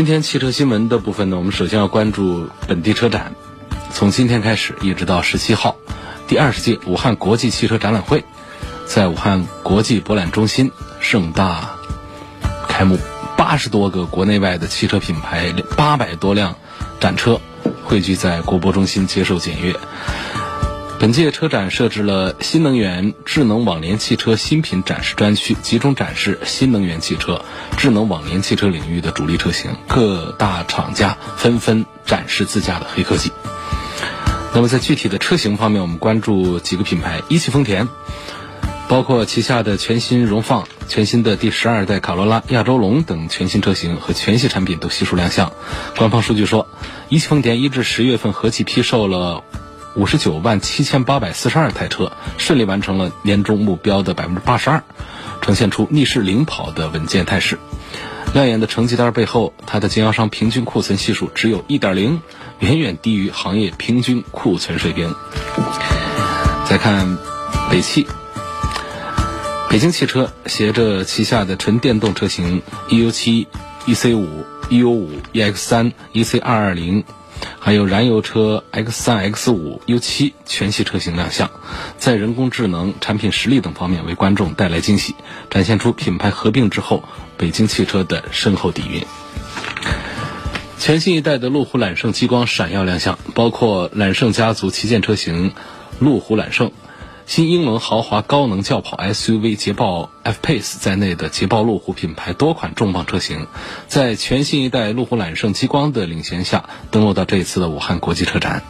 今天汽车新闻的部分呢，我们首先要关注本地车展。从今天开始一直到十七号，第二十届武汉国际汽车展览会在武汉国际博览中心盛大开幕。八十多个国内外的汽车品牌，八百多辆展车汇聚在国博中心接受检阅。本届车展设置了新能源、智能网联汽车新品展示专区，集中展示新能源汽车、智能网联汽车领域的主力车型。各大厂家纷纷展示自家的黑科技。那么在具体的车型方面，我们关注几个品牌：一汽丰田，包括旗下的全新荣放、全新的第十二代卡罗拉、亚洲龙等全新车型和全系产品都悉数亮相。官方数据说，一汽丰田一至十月份合计批售了。五十九万七千八百四十二台车，顺利完成了年终目标的百分之八十二，呈现出逆势领跑的稳健态势。亮眼的成绩单背后，它的经销商平均库存系数只有一点零，远远低于行业平均库存水平。再看北汽，北京汽车携着旗下的纯电动车型 EU 七、EC 五、EU 五、EX 三、EC 二二零。还有燃油车 X 三、X 五、U 七全系车型亮相，在人工智能、产品实力等方面为观众带来惊喜，展现出品牌合并之后北京汽车的深厚底蕴。全新一代的路虎揽胜激光闪耀亮相，包括揽胜家族旗舰车型路虎揽胜。新英伦豪华高能轿跑 SUV 捷豹 F-Pace 在内的捷豹路虎品牌多款重磅车型，在全新一代路虎揽胜极光的领衔下，登陆到这一次的武汉国际车展。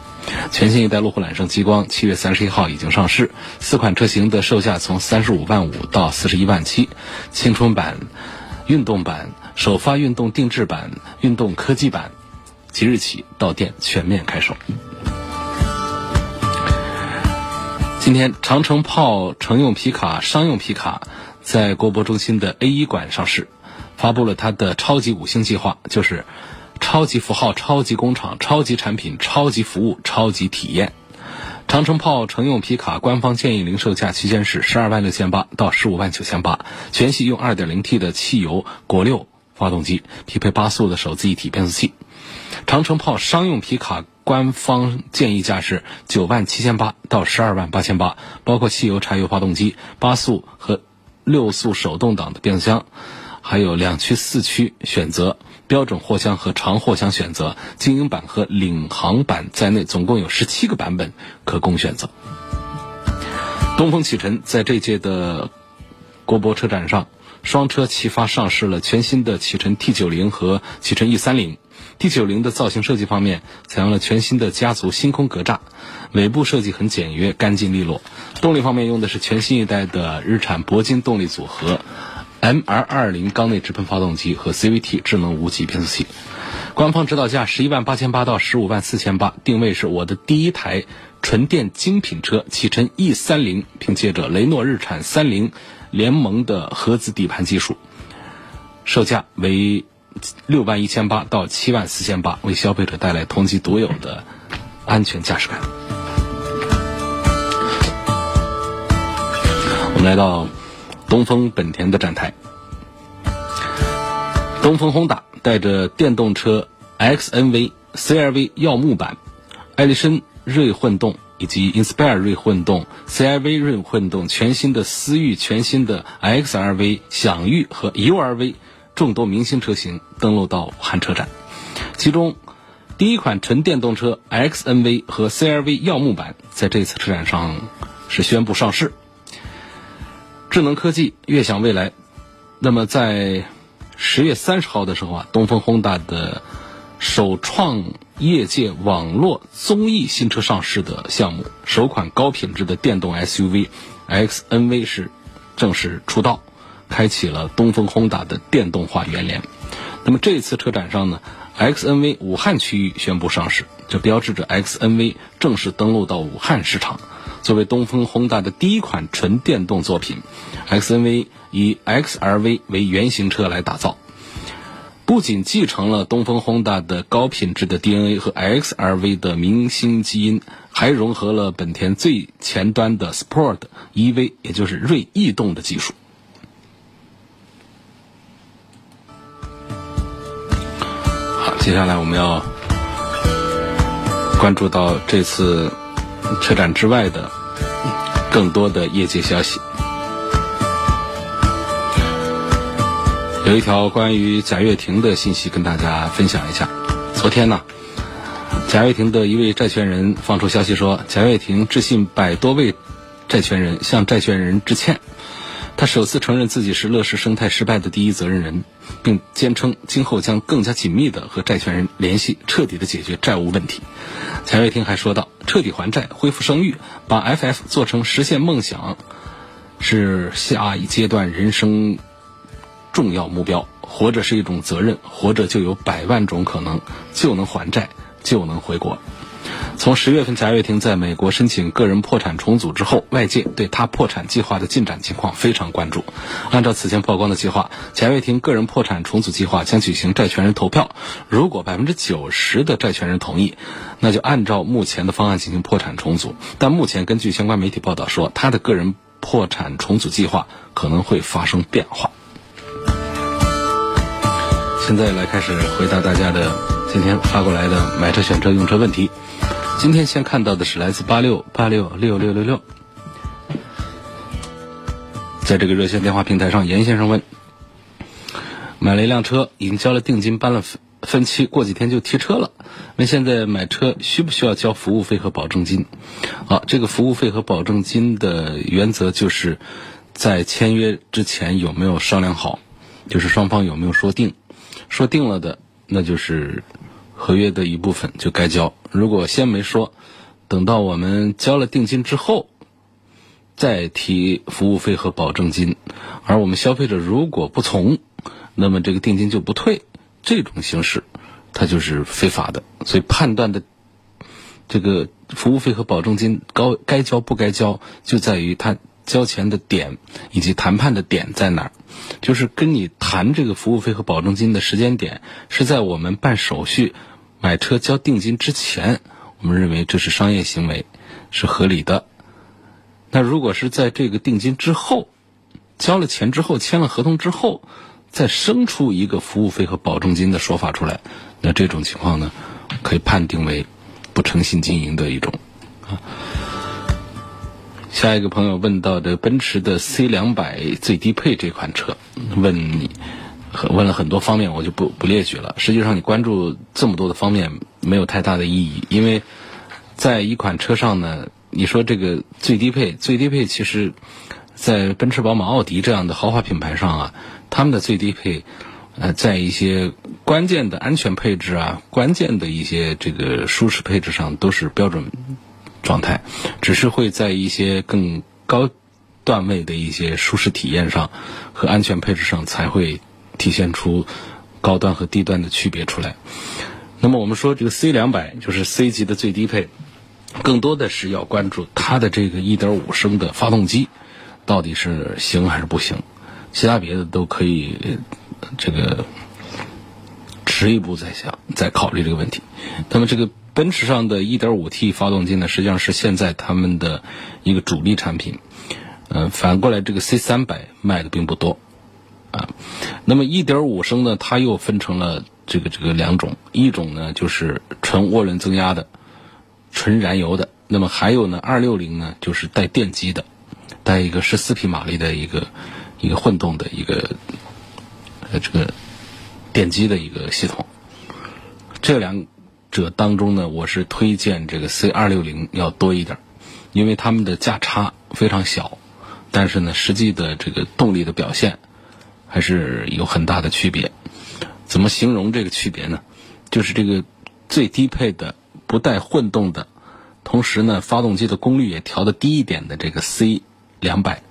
全新一代路虎揽胜极光七月三十一号已经上市，四款车型的售价从三十五万五到四十一万七，青春版、运动版、首发运动定制版、运动科技版，即日起到店全面开售。今天，长城炮乘用皮卡、商用皮卡在国博中心的 A 一馆上市，发布了它的超级五星计划，就是超级符号、超级工厂、超级产品、超级服务、超级体验。长城炮乘用皮卡官方建议零售价区间是十二万六千八到十五万九千八，全系用二点零 T 的汽油国六发动机，匹配八速的手自一体变速器。长城炮商用皮卡。官方建议价是九万七千八到十二万八千八，包括汽油、柴油发动机、八速和六速手动挡的变速箱，还有两驱、四驱选择、标准货箱和长货箱选择、精英版和领航版在内，总共有十七个版本可供选择。东风启辰在这届的国博车展上，双车齐发上市了全新的启辰 T 九零和启辰 E 三零。T 九零的造型设计方面，采用了全新的家族星空格栅，尾部设计很简约、干净利落。动力方面用的是全新一代的日产铂金动力组合，MR 二零缸内直喷发动机和 CVT 智能无级变速器。官方指导价十一万八千八到十五万四千八，定位是我的第一台纯电精品车——启辰 E 三零，凭借着雷诺日产三菱联盟的合资底盘技术，售价为。六万一千八到七万四千八，为消费者带来同级独有的安全驾驶感。我们来到东风本田的展台，东风 Honda 带着电动车 XNV、CRV 耀目版、艾力绅锐混动以及 Inspire 锐混动、CRV 锐混动，全新的思域、全新的 XRV、享域和 URV。众多明星车型登陆到武汉车展，其中第一款纯电动车 XNV 和 CRV 耀目版在这次车展上是宣布上市。智能科技悦享未来，那么在十月三十号的时候啊，东风 Honda 的首创业界网络综艺新车上市的项目，首款高品质的电动 SUV XNV 是正式出道。开启了东风 Honda 的电动化元年。那么这次车展上呢，XNV 武汉区域宣布上市，这标志着 XNV 正式登陆到武汉市场。作为东风轰达的第一款纯电动作品，XNV 以 XRV 为原型车来打造，不仅继承了东风轰达的高品质的 DNA 和 XRV 的明星基因，还融合了本田最前端的 Sport EV，也就是锐逸动的技术。接下来我们要关注到这次车展之外的更多的业界消息。有一条关于贾跃亭的信息跟大家分享一下。昨天呢，贾跃亭的一位债权人放出消息说，贾跃亭致信百多位债权人，向债权人致歉。他首次承认自己是乐视生态失败的第一责任人，并坚称今后将更加紧密地和债权人联系，彻底地解决债务问题。贾跃亭还说道：“彻底还债、恢复声誉，把 FF 做成实现梦想，是下一阶段人生重要目标。活着是一种责任，活着就有百万种可能，就能还债，就能回国。”从十月份，贾跃亭在美国申请个人破产重组之后，外界对他破产计划的进展情况非常关注。按照此前曝光的计划，贾跃亭个人破产重组计划将举行债权人投票，如果百分之九十的债权人同意，那就按照目前的方案进行破产重组。但目前根据相关媒体报道说，他的个人破产重组计划可能会发生变化。现在来开始回答大家的今天发过来的买车、选车、用车问题。今天先看到的是来自八六八六六六六六，在这个热线电话平台上，严先生问：买了一辆车，已经交了定金，办了分期，过几天就提车了。问现在买车需不需要交服务费和保证金？好，这个服务费和保证金的原则就是在签约之前有没有商量好，就是双方有没有说定，说定了的，那就是合约的一部分就该交。如果先没说，等到我们交了定金之后，再提服务费和保证金，而我们消费者如果不从，那么这个定金就不退，这种形式它就是非法的。所以判断的这个服务费和保证金高该交不该交，就在于他交钱的点以及谈判的点在哪儿。就是跟你谈这个服务费和保证金的时间点是在我们办手续。买车交定金之前，我们认为这是商业行为，是合理的。那如果是在这个定金之后，交了钱之后，签了合同之后，再生出一个服务费和保证金的说法出来，那这种情况呢，可以判定为不诚信经营的一种。啊，下一个朋友问到的奔驰的 C 两百最低配这款车，问你。问了很多方面，我就不不列举了。实际上，你关注这么多的方面没有太大的意义，因为在一款车上呢，你说这个最低配，最低配其实，在奔驰、宝马、奥迪这样的豪华品牌上啊，他们的最低配，呃，在一些关键的安全配置啊，关键的一些这个舒适配置上都是标准状态，只是会在一些更高段位的一些舒适体验上和安全配置上才会。体现出高端和低端的区别出来。那么我们说这个 C 两百就是 C 级的最低配，更多的是要关注它的这个1.5升的发动机到底是行还是不行，其他别的都可以这个迟一步再想，再考虑这个问题。那么这个奔驰上的 1.5T 发动机呢，实际上是现在他们的一个主力产品。嗯，反过来这个 C 三百卖的并不多。啊，那么一点五升呢，它又分成了这个这个两种，一种呢就是纯涡轮增压的，纯燃油的，那么还有呢二六零呢就是带电机的，带一个十四匹马力的一个一个混动的一个呃这个电机的一个系统。这两者当中呢，我是推荐这个 C 二六零要多一点，因为它们的价差非常小，但是呢实际的这个动力的表现。还是有很大的区别，怎么形容这个区别呢？就是这个最低配的不带混动的，同时呢发动机的功率也调的低一点的这个 C 两百，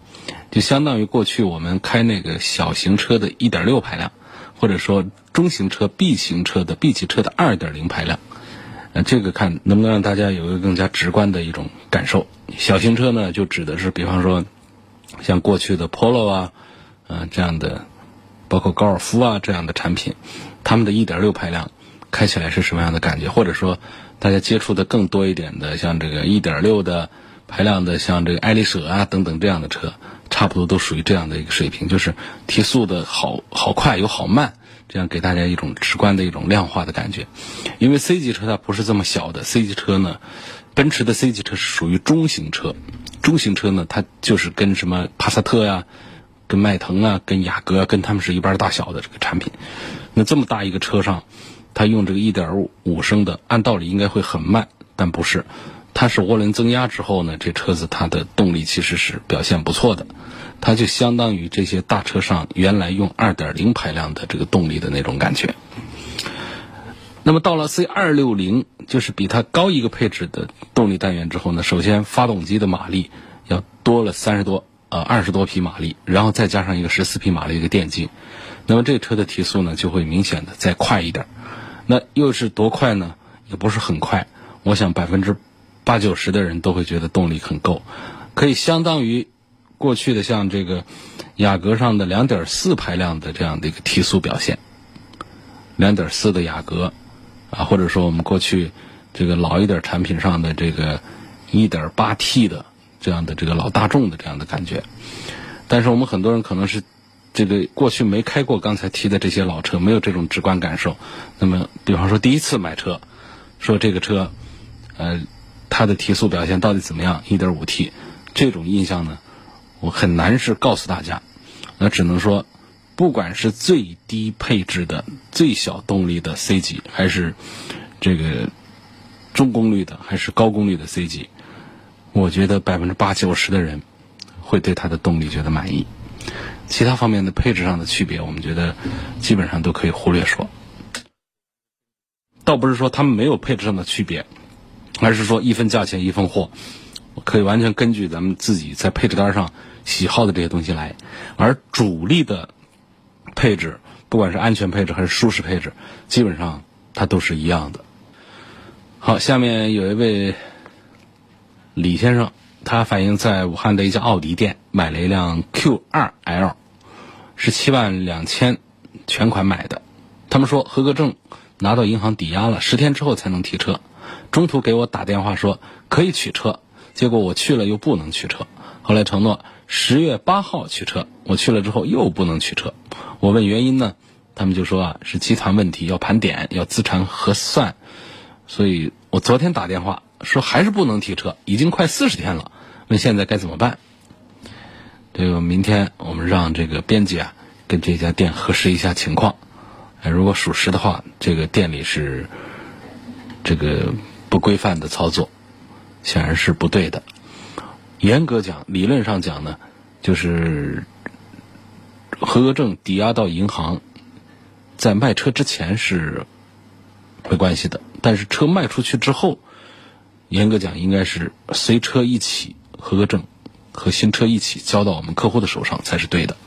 就相当于过去我们开那个小型车的1.6排量，或者说中型车 B 型车的 B 级车的2.0排量。呃，这个看能不能让大家有一个更加直观的一种感受。小型车呢，就指的是比方说像过去的 Polo 啊，呃这样的，包括高尔夫啊这样的产品，他们的一点六排量开起来是什么样的感觉？或者说大家接触的更多一点的，像这个一点六的排量的，像这个爱丽舍啊等等这样的车，差不多都属于这样的一个水平，就是提速的好好快又好慢。这样给大家一种直观的一种量化的感觉，因为 C 级车它不是这么小的，C 级车呢，奔驰的 C 级车是属于中型车，中型车呢它就是跟什么帕萨特呀、跟迈腾啊、跟雅阁啊跟他们是一般大小的这个产品。那这么大一个车上，它用这个1.5升的，按道理应该会很慢，但不是，它是涡轮增压之后呢，这车子它的动力其实是表现不错的。它就相当于这些大车上原来用2.0排量的这个动力的那种感觉。那么到了 C 二六零，就是比它高一个配置的动力单元之后呢，首先发动机的马力要多了三十多呃二十多匹马力，然后再加上一个十四匹马力一个电机，那么这车的提速呢就会明显的再快一点。那又是多快呢？也不是很快，我想百分之八九十的人都会觉得动力很够，可以相当于。过去的像这个雅阁上的两点四排量的这样的一个提速表现两点四的雅阁啊，或者说我们过去这个老一点产品上的这个 1.8T 的这样的这个老大众的这样的感觉，但是我们很多人可能是这个过去没开过刚才提的这些老车，没有这种直观感受。那么，比方说第一次买车，说这个车，呃，它的提速表现到底怎么样？1.5T 这种印象呢？我很难是告诉大家，那只能说，不管是最低配置的、最小动力的 C 级，还是这个中功率的，还是高功率的 C 级，我觉得百分之八九十的人会对它的动力觉得满意。其他方面的配置上的区别，我们觉得基本上都可以忽略说。倒不是说他们没有配置上的区别，而是说一分价钱一分货，可以完全根据咱们自己在配置单上。喜好的这些东西来，而主力的配置，不管是安全配置还是舒适配置，基本上它都是一样的。好，下面有一位李先生，他反映在武汉的一家奥迪店买了一辆 Q2L，是七万两千全款买的。他们说合格证拿到银行抵押了，十天之后才能提车。中途给我打电话说可以取车，结果我去了又不能取车。后来承诺。十月八号取车，我去了之后又不能取车，我问原因呢，他们就说啊是集团问题，要盘点，要资产核算，所以我昨天打电话说还是不能提车，已经快四十天了，问现在该怎么办？这个明天我们让这个编辑啊跟这家店核实一下情况，如果属实的话，这个店里是这个不规范的操作，显然是不对的。严格讲，理论上讲呢，就是合格证抵押到银行，在卖车之前是没关系的，但是车卖出去之后，严格讲应该是随车一起，合格证和新车一起交到我们客户的手上才是对的。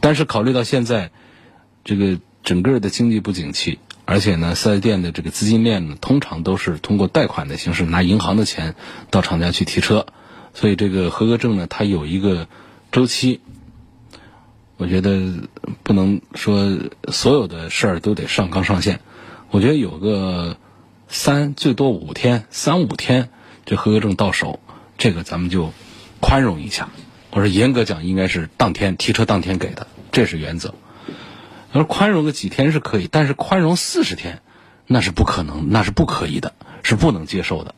但是考虑到现在这个整个的经济不景气，而且呢，四 S 店的这个资金链呢，通常都是通过贷款的形式拿银行的钱到厂家去提车。所以这个合格证呢，它有一个周期。我觉得不能说所有的事儿都得上纲上线。我觉得有个三最多五天，三五天这合格证到手，这个咱们就宽容一下。我说严格讲应该是当天提车当天给的，这是原则。要说宽容个几天是可以，但是宽容四十天那是不可能，那是不可以的，是不能接受的。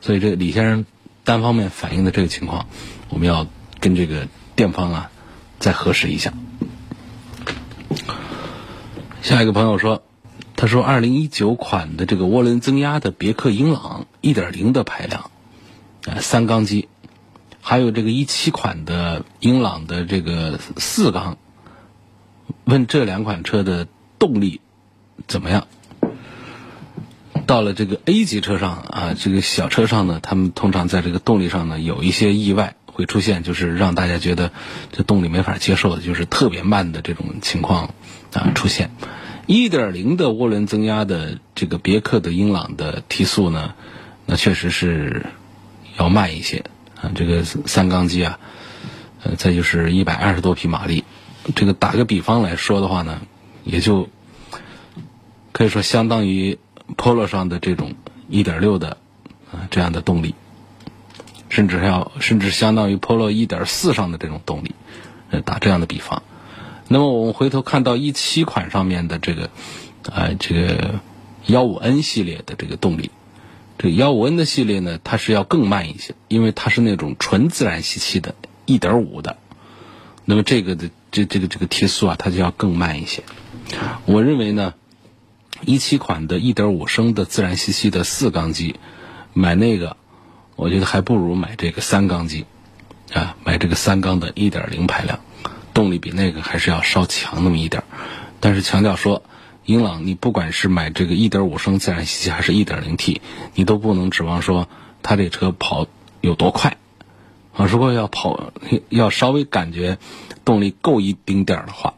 所以这李先生。单方面反映的这个情况，我们要跟这个店方啊再核实一下。下一个朋友说，他说二零一九款的这个涡轮增压的别克英朗一点零的排量，呃三缸机，还有这个一七款的英朗的这个四缸，问这两款车的动力怎么样？到了这个 A 级车上啊，这个小车上呢，他们通常在这个动力上呢有一些意外，会出现，就是让大家觉得这动力没法接受的，就是特别慢的这种情况啊出现。一点零的涡轮增压的这个别克的英朗的提速呢，那确实是要慢一些啊。这个三缸机啊，呃，再就是一百二十多匹马力，这个打个比方来说的话呢，也就可以说相当于 Polo 上的这种一点六的啊这样的动力，甚至还要甚至相当于 Polo 一点四上的这种动力，呃，打这样的比方。那么我们回头看到一七款上面的这个，呃，这个幺五 N 系列的这个动力，这幺五 N 的系列呢，它是要更慢一些，因为它是那种纯自然吸气的，一点五的。那么这个的这这个这个提速啊，它就要更慢一些。我认为呢，一七款的一点五升的自然吸气的四缸机，买那个，我觉得还不如买这个三缸机，啊，买这个三缸的一点零排量。动力比那个还是要稍强那么一点儿，但是强调说，英朗你不管是买这个1.5升自然吸气还是 1.0T，你都不能指望说它这车跑有多快啊。如果要跑要稍微感觉动力够一丁点儿的话，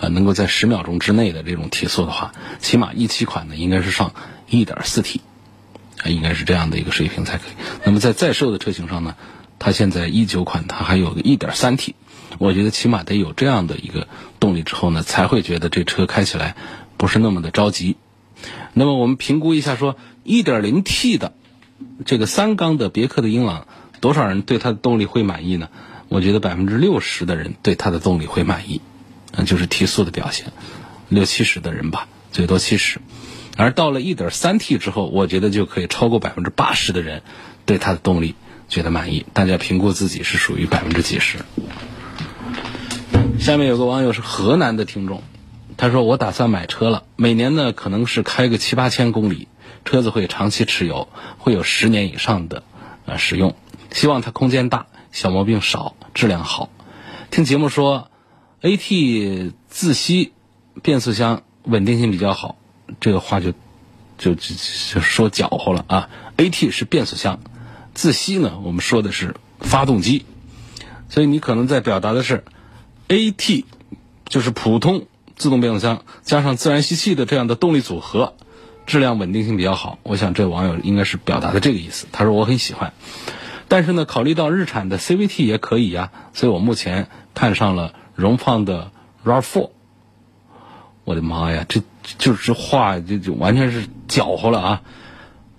啊，能够在十秒钟之内的这种提速的话，起码一七款呢应该是上 1.4T，啊，应该是这样的一个水平才可以。那么在在售的车型上呢，它现在一九款它还有个 1.3T。我觉得起码得有这样的一个动力之后呢，才会觉得这车开起来不是那么的着急。那么我们评估一下，说 1.0T 的这个三缸的别克的英朗，多少人对它的动力会满意呢？我觉得百分之六十的人对它的动力会满意，嗯，就是提速的表现，六七十的人吧，最多七十。而到了 1.3T 之后，我觉得就可以超过百分之八十的人对它的动力觉得满意。大家评估自己是属于百分之几十？下面有个网友是河南的听众，他说：“我打算买车了，每年呢可能是开个七八千公里，车子会长期持有，会有十年以上的呃使用。希望它空间大，小毛病少，质量好。听节目说，AT 自吸变速箱稳定性比较好，这个话就就就就说搅和了啊。AT 是变速箱，自吸呢我们说的是发动机，所以你可能在表达的是。” AT 就是普通自动变速箱加上自然吸气的这样的动力组合，质量稳定性比较好。我想这网友应该是表达的这个意思。他说我很喜欢，但是呢，考虑到日产的 CVT 也可以呀，所以我目前看上了荣放的 RAV4。我的妈呀，这就是话就就完全是搅和了啊！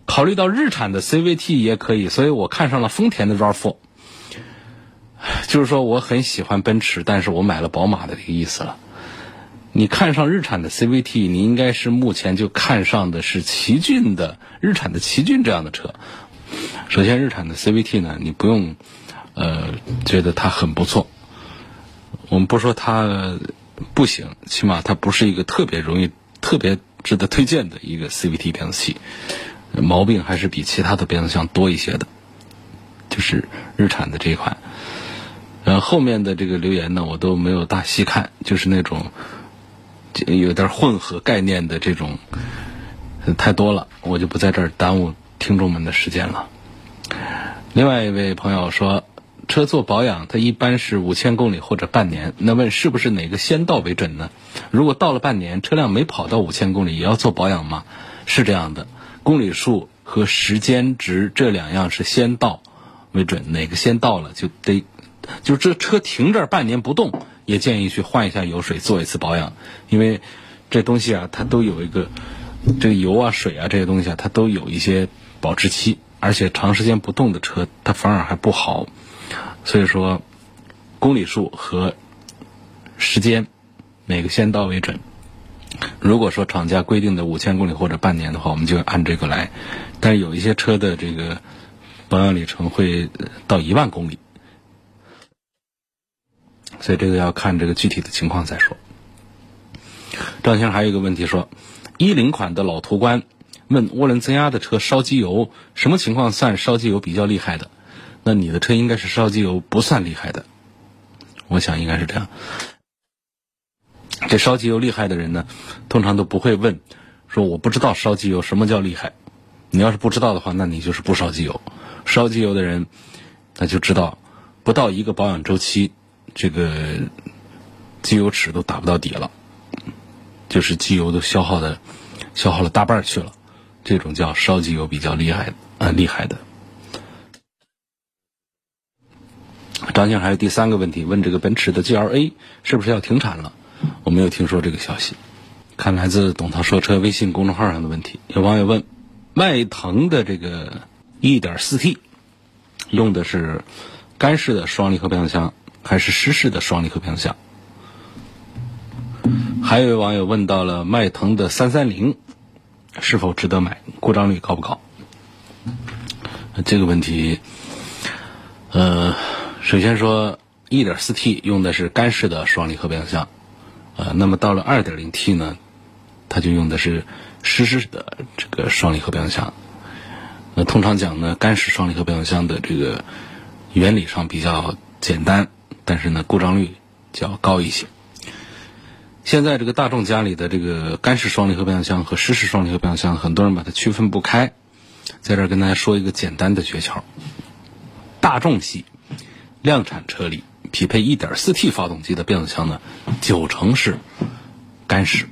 考虑到日产的 CVT 也可以，所以我看上了丰田的 RAV4。就是说，我很喜欢奔驰，但是我买了宝马的这个意思了。你看上日产的 CVT，你应该是目前就看上的是奇骏的日产的奇骏这样的车。首先，日产的 CVT 呢，你不用呃觉得它很不错。我们不说它不行，起码它不是一个特别容易、特别值得推荐的一个 CVT 变速器，毛病还是比其他的变速箱多一些的。就是日产的这一款。呃，后面的这个留言呢，我都没有大细看，就是那种有点混合概念的这种太多了，我就不在这儿耽误听众们的时间了。另外一位朋友说，车做保养，它一般是五千公里或者半年，那问是不是哪个先到为准呢？如果到了半年，车辆没跑到五千公里，也要做保养吗？是这样的，公里数和时间值这两样是先到为准，哪个先到了就得。就是这车停这儿半年不动，也建议去换一下油水，做一次保养，因为这东西啊，它都有一个这个油啊、水啊这些东西啊，它都有一些保质期，而且长时间不动的车，它反而还不好。所以说，公里数和时间哪个先到为准？如果说厂家规定的五千公里或者半年的话，我们就按这个来。但是有一些车的这个保养里程会到一万公里。所以这个要看这个具体的情况再说。张先生还有一个问题说，一零款的老途观问涡轮增压的车烧机油什么情况算烧机油比较厉害的？那你的车应该是烧机油不算厉害的，我想应该是这样。这烧机油厉害的人呢，通常都不会问，说我不知道烧机油什么叫厉害。你要是不知道的话，那你就是不烧机油。烧机油的人，他就知道。不到一个保养周期，这个机油尺都打不到底了，就是机油都消耗的消耗了大半去了，这种叫烧机油比较厉害啊厉害的。张先生还有第三个问题，问这个奔驰的 GLA 是不是要停产了？我没有听说这个消息。看来自董涛说车微信公众号上的问题，有网友问：迈腾的这个 1.4T 用的是干式的双离合变速箱还是湿式的双离合变速箱？还有网友问到了迈腾的330是否值得买，故障率高不高？这个问题，呃。首先说，1.4T 用的是干式的双离合变速箱，呃，那么到了 2.0T 呢，它就用的是湿式的这个双离合变速箱。那通常讲呢，干式双离合变速箱的这个原理上比较简单，但是呢，故障率较高一些。现在这个大众家里的这个干式双离合变速箱和湿式双离合变速箱，很多人把它区分不开。在这儿跟大家说一个简单的诀窍：大众系。量产车里匹配 1.4T 发动机的变速箱呢，九成是干式，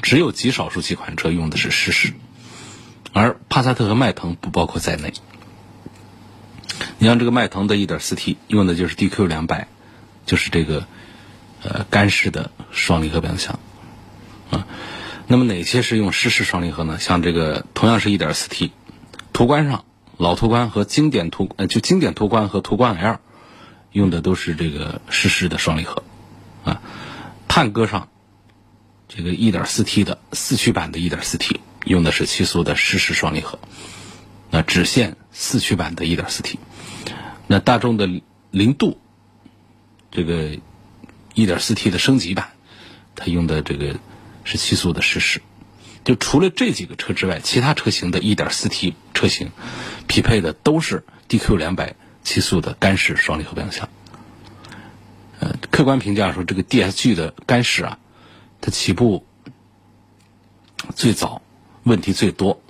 只有极少数几款车用的是湿式，而帕萨特和迈腾不包括在内。你像这个迈腾的 1.4T 用的就是 DQ200，就是这个呃干式的双离合变速箱啊。那么哪些是用湿式双离合呢？像这个同样是 1.4T，途观上老途观和经典途呃就经典途观和途观 L。用的都是这个湿式的双离合，啊，探戈上这个 1.4T 的四驱版的 1.4T 用的是七速的湿式双离合，那只限四驱版的 1.4T。那大众的凌渡这个 1.4T 的升级版，它用的这个是七速的湿式。就除了这几个车之外，其他车型的 1.4T 车型匹配的都是 DQ200。七速的干式双离合变速箱，呃，客观评价说这个 DSG 的干式啊，它起步最早，问题最多，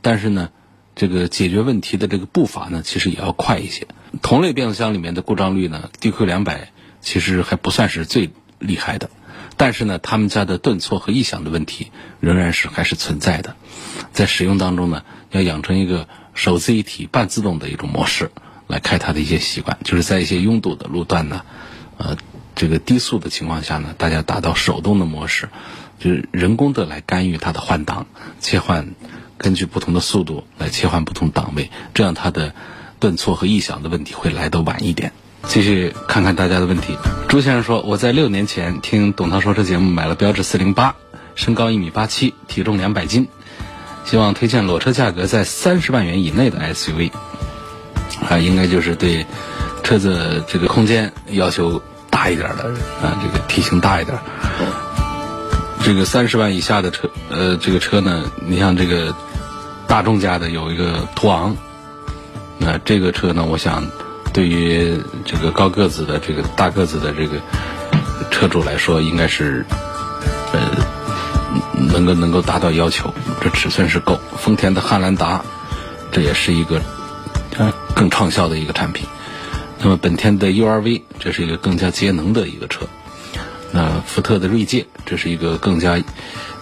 但是呢，这个解决问题的这个步伐呢，其实也要快一些。同类变速箱里面的故障率呢，DQ 两百其实还不算是最厉害的，但是呢，他们家的顿挫和异响的问题仍然是还是存在的，在使用当中呢，要养成一个手自一体半自动的一种模式。来开它的一些习惯，就是在一些拥堵的路段呢，呃，这个低速的情况下呢，大家达到手动的模式，就是人工的来干预它的换挡、切换，根据不同的速度来切换不同档位，这样它的顿挫和异响的问题会来得晚一点。继续看看大家的问题。朱先生说：“我在六年前听董涛说车节目买了标致四零八，身高一米八七，体重两百斤，希望推荐裸车价格在三十万元以内的 SUV。”啊，应该就是对车子这个空间要求大一点的啊，这个体型大一点。这个三十万以下的车，呃，这个车呢，你像这个大众家的有一个途昂，那这个车呢，我想对于这个高个子的这个大个子的这个车主来说，应该是呃能够能够达到要求，这尺寸是够。丰田的汉兰达，这也是一个。更畅销的一个产品，那么本田的 URV 这是一个更加节能的一个车，那福特的锐界这是一个更加，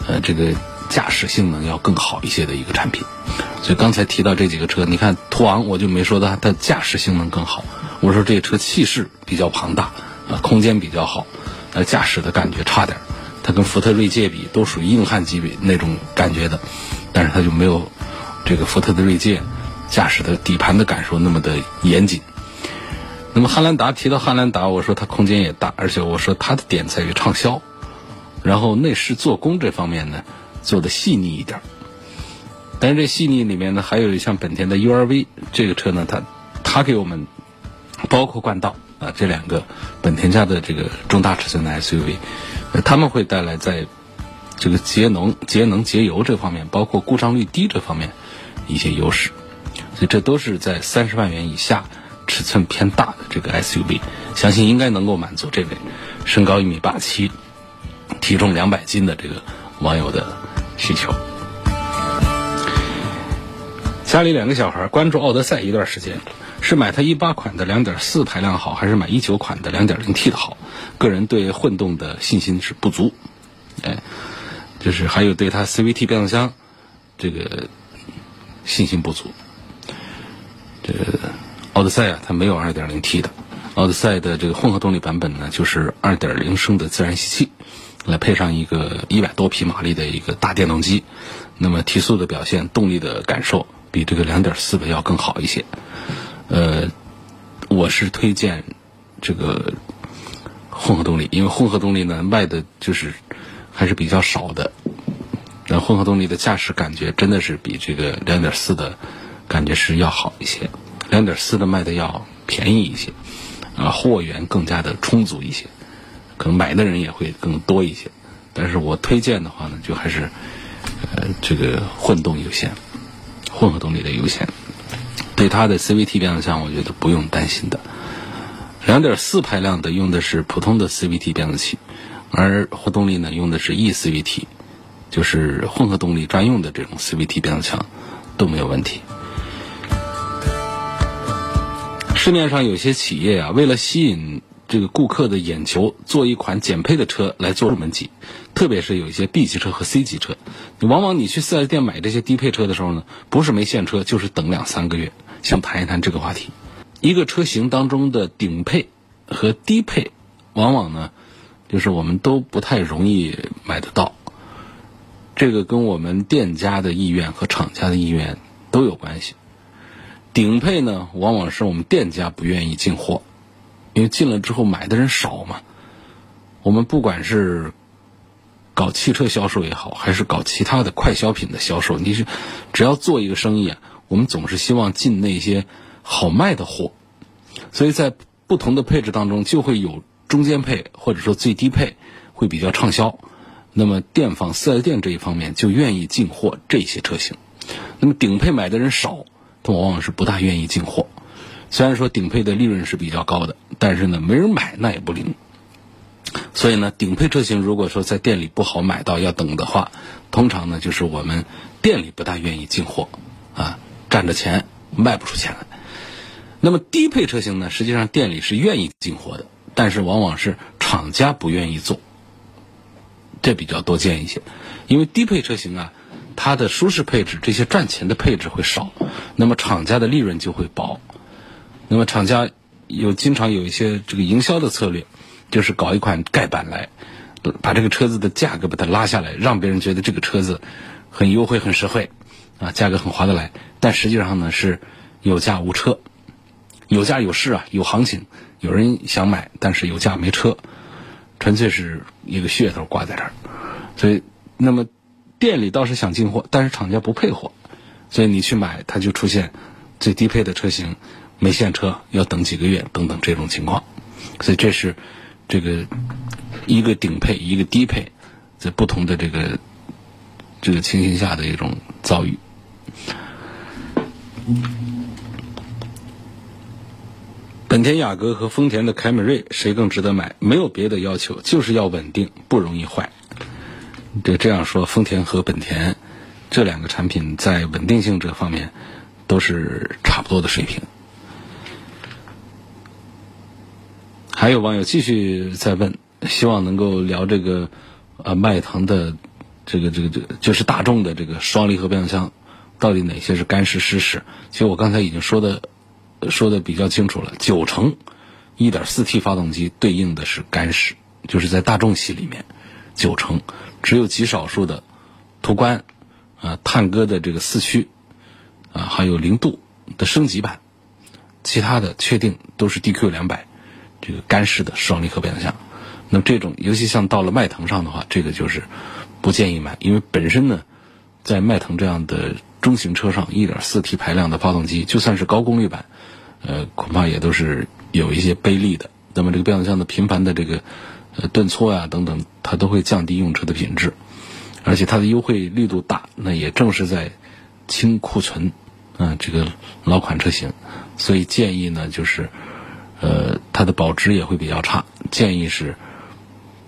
呃，这个驾驶性能要更好一些的一个产品。所以刚才提到这几个车，你看途昂我就没说它它驾驶性能更好，我说这车气势比较庞大，啊，空间比较好，呃，驾驶的感觉差点，它跟福特锐界比都属于硬汉级别那种感觉的，但是它就没有这个福特的锐界。驾驶的底盘的感受那么的严谨。那么汉兰达提到汉兰达，我说它空间也大，而且我说它的点在于畅销，然后内饰做工这方面呢做的细腻一点。但是这细腻里面呢，还有像本田的 URV 这个车呢，它它给我们包括冠道啊这两个本田家的这个中大尺寸的 SUV，他们会带来在这个节能、节能、节油这方面，包括故障率低这方面一些优势。所以这都是在三十万元以下，尺寸偏大的这个 SUV，相信应该能够满足这位身高一米八七、体重两百斤的这个网友的需求。家里两个小孩关注奥德赛一段时间，是买它一八款的两点四排量好，还是买一九款的两点零 T 的好？个人对混动的信心是不足，哎，就是还有对它 CVT 变速箱这个信心不足。这个奥德赛啊，它没有二点零 T 的，奥德赛的这个混合动力版本呢，就是二点零升的自然吸气，来配上一个一百多匹马力的一个大电动机，那么提速的表现、动力的感受比这个两点四的要更好一些。呃，我是推荐这个混合动力，因为混合动力呢卖的就是还是比较少的，那混合动力的驾驶感觉真的是比这个两点四的感觉是要好一些，两点四的卖的要便宜一些，啊，货源更加的充足一些，可能买的人也会更多一些，但是我推荐的话呢，就还是呃这个混动优先，混合动力的优先。对它的 CVT 变速箱，我觉得不用担心的。两点四排量的用的是普通的 CVT 变速器，而混动力呢用的是 eCVT，就是混合动力专用的这种 CVT 变速箱都没有问题。市面上有些企业啊，为了吸引这个顾客的眼球，做一款减配的车来做入门级，特别是有一些 B 级车和 C 级车，往往你去四 S 店买这些低配车的时候呢，不是没现车，就是等两三个月。想谈一谈这个话题，一个车型当中的顶配和低配，往往呢，就是我们都不太容易买得到。这个跟我们店家的意愿和厂家的意愿都有关系。顶配呢，往往是我们店家不愿意进货，因为进了之后买的人少嘛。我们不管是搞汽车销售也好，还是搞其他的快消品的销售，你是只要做一个生意啊。我们总是希望进那些好卖的货，所以在不同的配置当中，就会有中间配或者说最低配会比较畅销。那么店方四 S 店这一方面就愿意进货这些车型。那么顶配买的人少，他往往是不大愿意进货。虽然说顶配的利润是比较高的，但是呢，没人买那也不灵。所以呢，顶配车型如果说在店里不好买到要等的话，通常呢就是我们店里不大愿意进货啊。占着钱卖不出钱来，那么低配车型呢？实际上店里是愿意进货的，但是往往是厂家不愿意做，这比较多见一些。因为低配车型啊，它的舒适配置这些赚钱的配置会少，那么厂家的利润就会薄。那么厂家有经常有一些这个营销的策略，就是搞一款盖板来，把这个车子的价格把它拉下来，让别人觉得这个车子很优惠、很实惠。啊，价格很划得来，但实际上呢是有价无车，有价有市啊，有行情，有人想买，但是有价没车，纯粹是一个噱头挂在这儿。所以，那么店里倒是想进货，但是厂家不配货，所以你去买，它就出现最低配的车型没现车，要等几个月等等这种情况。所以这是这个一个顶配，一个低配，在不同的这个这个情形下的一种遭遇。本田雅阁和丰田的凯美瑞谁更值得买？没有别的要求，就是要稳定，不容易坏。这这样说，丰田和本田这两个产品在稳定性这方面都是差不多的水平。还有网友继续在问，希望能够聊这个呃迈腾的这个这个这个就是大众的这个双离合变速箱。到底哪些是干式湿式？其实我刚才已经说的说的比较清楚了，九成 1.4T 发动机对应的是干式，就是在大众系里面，九成只有极少数的途观啊、探歌的这个四驱啊，还有零度的升级版，其他的确定都是 DQ 两百这个干式的双离合变速箱。那么这种，尤其像到了迈腾上的话，这个就是不建议买，因为本身呢，在迈腾这样的。中型车上 1.4T 排量的发动机，就算是高功率版，呃，恐怕也都是有一些背力的。那么这个变速箱的频繁的这个呃顿挫呀等等，它都会降低用车的品质。而且它的优惠力度大，那也正是在清库存啊这个老款车型。所以建议呢，就是呃它的保值也会比较差，建议是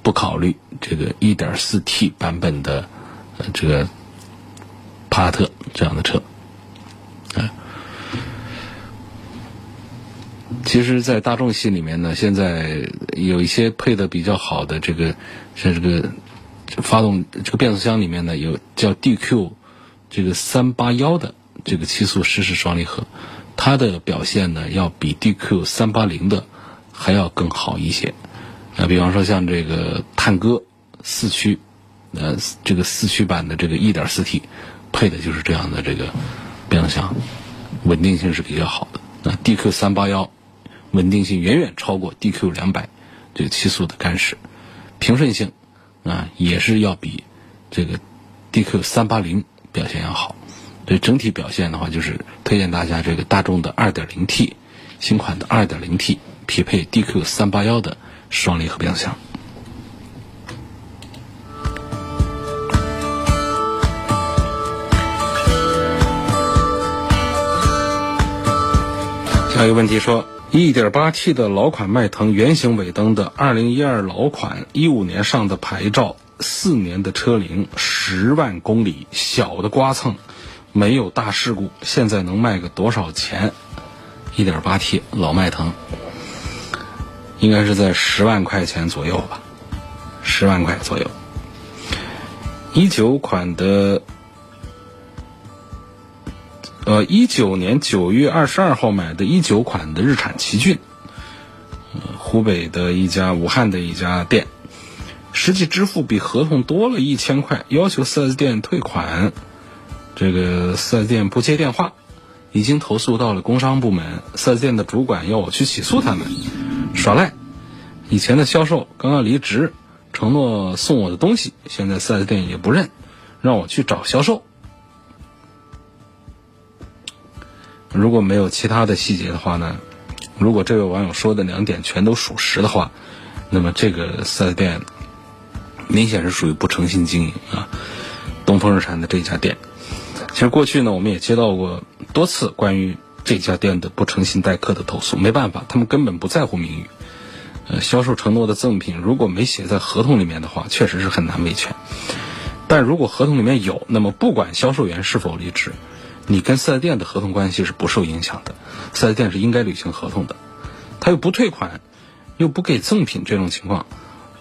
不考虑这个 1.4T 版本的这个。帕萨特这样的车，啊，其实，在大众系里面呢，现在有一些配的比较好的这个，像这个发动这个变速箱里面呢，有叫 DQ 这个三八幺的这个七速湿式双离合，它的表现呢要比 DQ 三八零的还要更好一些。那比方说像这个探歌四驱，呃，这个四驱版的这个一点四 T 配的就是这样的这个变速箱，稳定性是比较好的。那 DQ 三八幺。稳定性远远超过 DQ 两百这个七速的干式，平顺性啊也是要比这个 DQ 三八零表现要好。所以整体表现的话，就是推荐大家这个大众的二点零 T 新款的二点零 T 匹配 DQ 三八幺的双离合变速箱。下一个问题说。1.8T 的老款迈腾圆形尾灯的2012老款，15年上的牌照，四年的车龄，十万公里，小的刮蹭，没有大事故，现在能卖个多少钱？1.8T 老迈腾，应该是在十万块钱左右吧，十万块左右。19款的。呃，一九年九月二十二号买的一九款的日产奇骏，湖北的一家、武汉的一家店，实际支付比合同多了一千块，要求四 S 店退款，这个四 S 店不接电话，已经投诉到了工商部门，四 S 店的主管要我去起诉他们，耍赖，以前的销售刚刚离职，承诺送我的东西，现在四 S 店也不认，让我去找销售。如果没有其他的细节的话呢？如果这位网友说的两点全都属实的话，那么这个四 S 店明显是属于不诚信经营啊。东风日产的这家店，其实过去呢，我们也接到过多次关于这家店的不诚信待客的投诉。没办法，他们根本不在乎名誉。呃，销售承诺的赠品如果没写在合同里面的话，确实是很难维权。但如果合同里面有，那么不管销售员是否离职。你跟四 S 店的合同关系是不受影响的，四 S 店是应该履行合同的，他又不退款，又不给赠品，这种情况，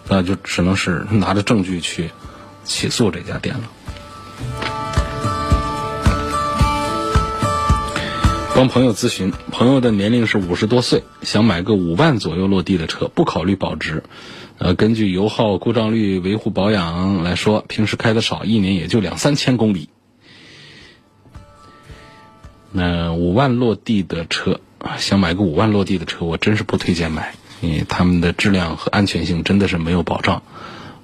那就只能是拿着证据去起诉这家店了。帮朋友咨询，朋友的年龄是五十多岁，想买个五万左右落地的车，不考虑保值，呃，根据油耗、故障率、维护保养来说，平时开的少，一年也就两三千公里。那五万落地的车，想买个五万落地的车，我真是不推荐买，因为他们的质量和安全性真的是没有保障。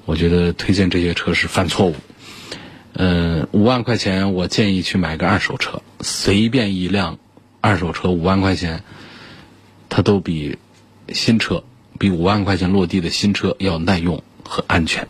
我觉得推荐这些车是犯错误。嗯，五万块钱，我建议去买个二手车，随便一辆二手车五万块钱，它都比新车，比五万块钱落地的新车要耐用和安全。